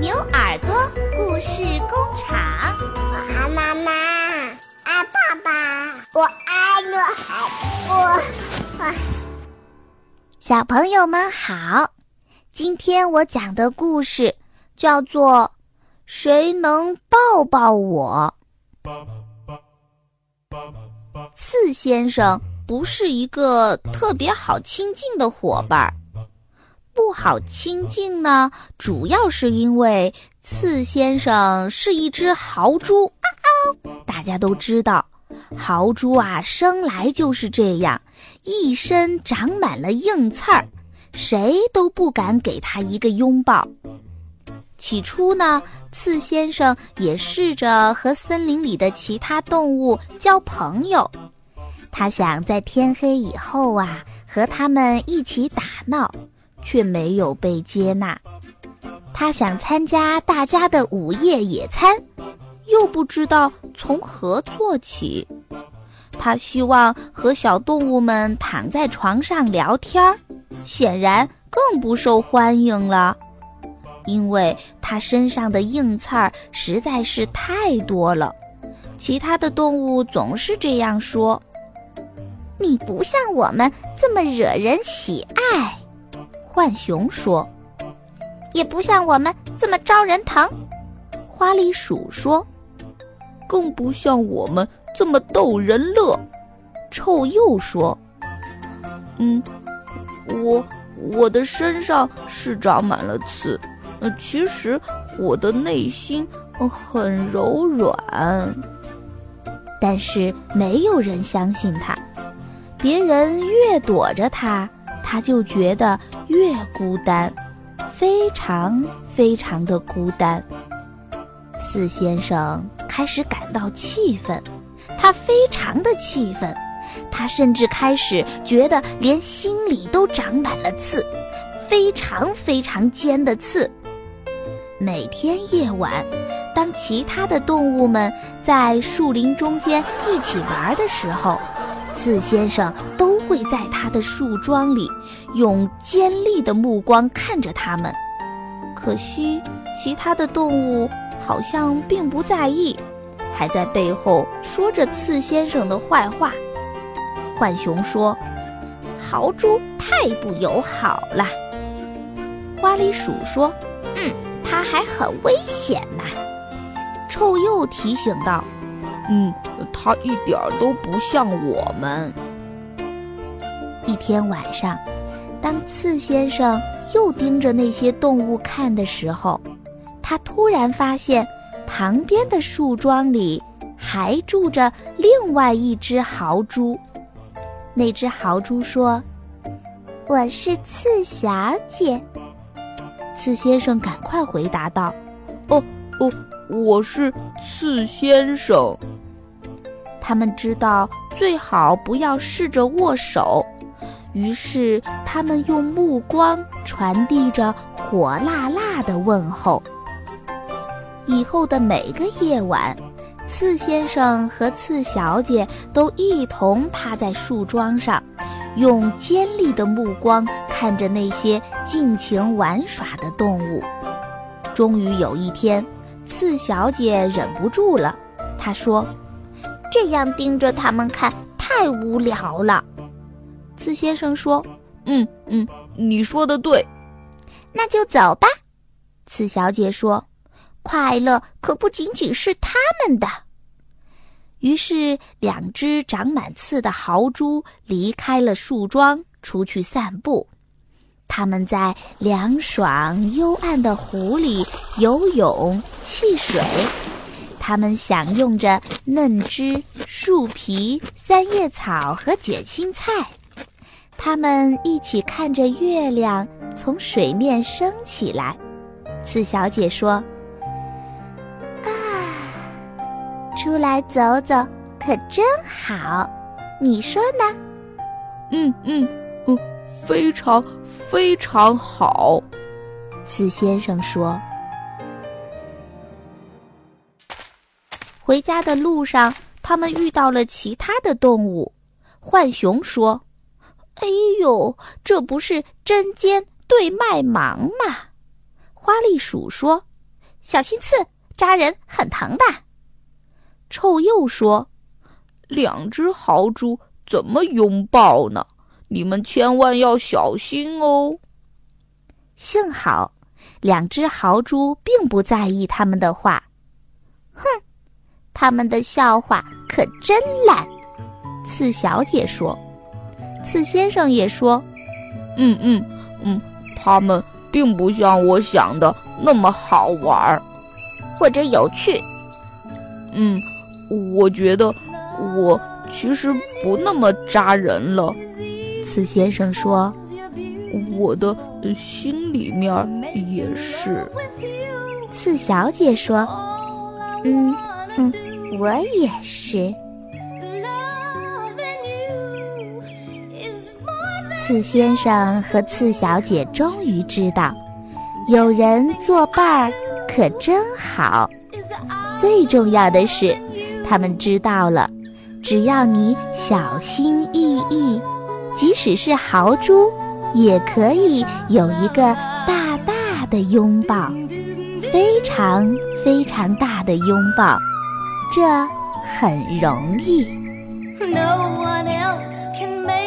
牛耳朵故事工厂，我爱妈妈，爱爸爸，我爱我我我。小朋友们好，今天我讲的故事叫做《谁能抱抱我》。刺先生不是一个特别好亲近的伙伴。不好亲近呢，主要是因为刺先生是一只豪猪。大家都知道，豪猪啊，生来就是这样，一身长满了硬刺儿，谁都不敢给他一个拥抱。起初呢，刺先生也试着和森林里的其他动物交朋友，他想在天黑以后啊，和他们一起打闹。却没有被接纳。他想参加大家的午夜野餐，又不知道从何做起。他希望和小动物们躺在床上聊天儿，显然更不受欢迎了，因为他身上的硬刺儿实在是太多了。其他的动物总是这样说：“你不像我们这么惹人喜爱。”浣熊说：“也不像我们这么招人疼。”花栗鼠说：“更不像我们这么逗人乐。”臭鼬说：“嗯，我我的身上是长满了刺，呃，其实我的内心很柔软。”但是没有人相信他，别人越躲着他。他就觉得越孤单，非常非常的孤单。四先生开始感到气愤，他非常的气愤，他甚至开始觉得连心里都长满了刺，非常非常尖的刺。每天夜晚，当其他的动物们在树林中间一起玩的时候，刺先生都会在他的树桩里用尖利的目光看着他们。可惜，其他的动物好像并不在意，还在背后说着刺先生的坏话。浣熊说：“豪猪太不友好了。”花栗鼠说：“嗯，它还很危险呢。”臭鼬提醒道。嗯，他一点都不像我们。一天晚上，当刺先生又盯着那些动物看的时候，他突然发现旁边的树桩里还住着另外一只豪猪。那只豪猪说：“我是刺小姐。”刺先生赶快回答道：“哦哦，我是刺先生。”他们知道最好不要试着握手，于是他们用目光传递着火辣辣的问候。以后的每个夜晚，刺先生和刺小姐都一同趴在树桩上，用尖利的目光看着那些尽情玩耍的动物。终于有一天，刺小姐忍不住了，她说。这样盯着他们看太无聊了，刺先生说：“嗯嗯，你说的对，那就走吧。”刺小姐说：“快乐可不仅仅是他们的。”于是，两只长满刺的豪猪离开了树桩，出去散步。他们在凉爽幽暗的湖里游泳、戏水。他们享用着嫩枝、树皮、三叶草和卷心菜。他们一起看着月亮从水面升起来。刺小姐说：“啊，出来走走可真好，你说呢？”“嗯嗯嗯，非常非常好。”刺先生说。回家的路上，他们遇到了其他的动物。浣熊说：“哎呦，这不是针尖对麦芒吗？”花栗鼠说：“小心刺，扎人很疼的。臭鼬说：“两只豪猪怎么拥抱呢？你们千万要小心哦。”幸好，两只豪猪并不在意他们的话。哼，他们的笑话可真烂。刺小姐说：“刺先生也说，嗯嗯嗯，他们并不像我想的那么好玩儿，或者有趣。嗯，我觉得我其实不那么扎人了。”刺先生说：“我的心里面也是。”刺小姐说：“嗯嗯，我也是。”刺先生和刺小姐终于知道，有人作伴儿可真好。最重要的是，他们知道了，只要你小心翼翼，即使是豪猪，也可以有一个大大的拥抱，非常非常大的拥抱。这很容易。No one else can make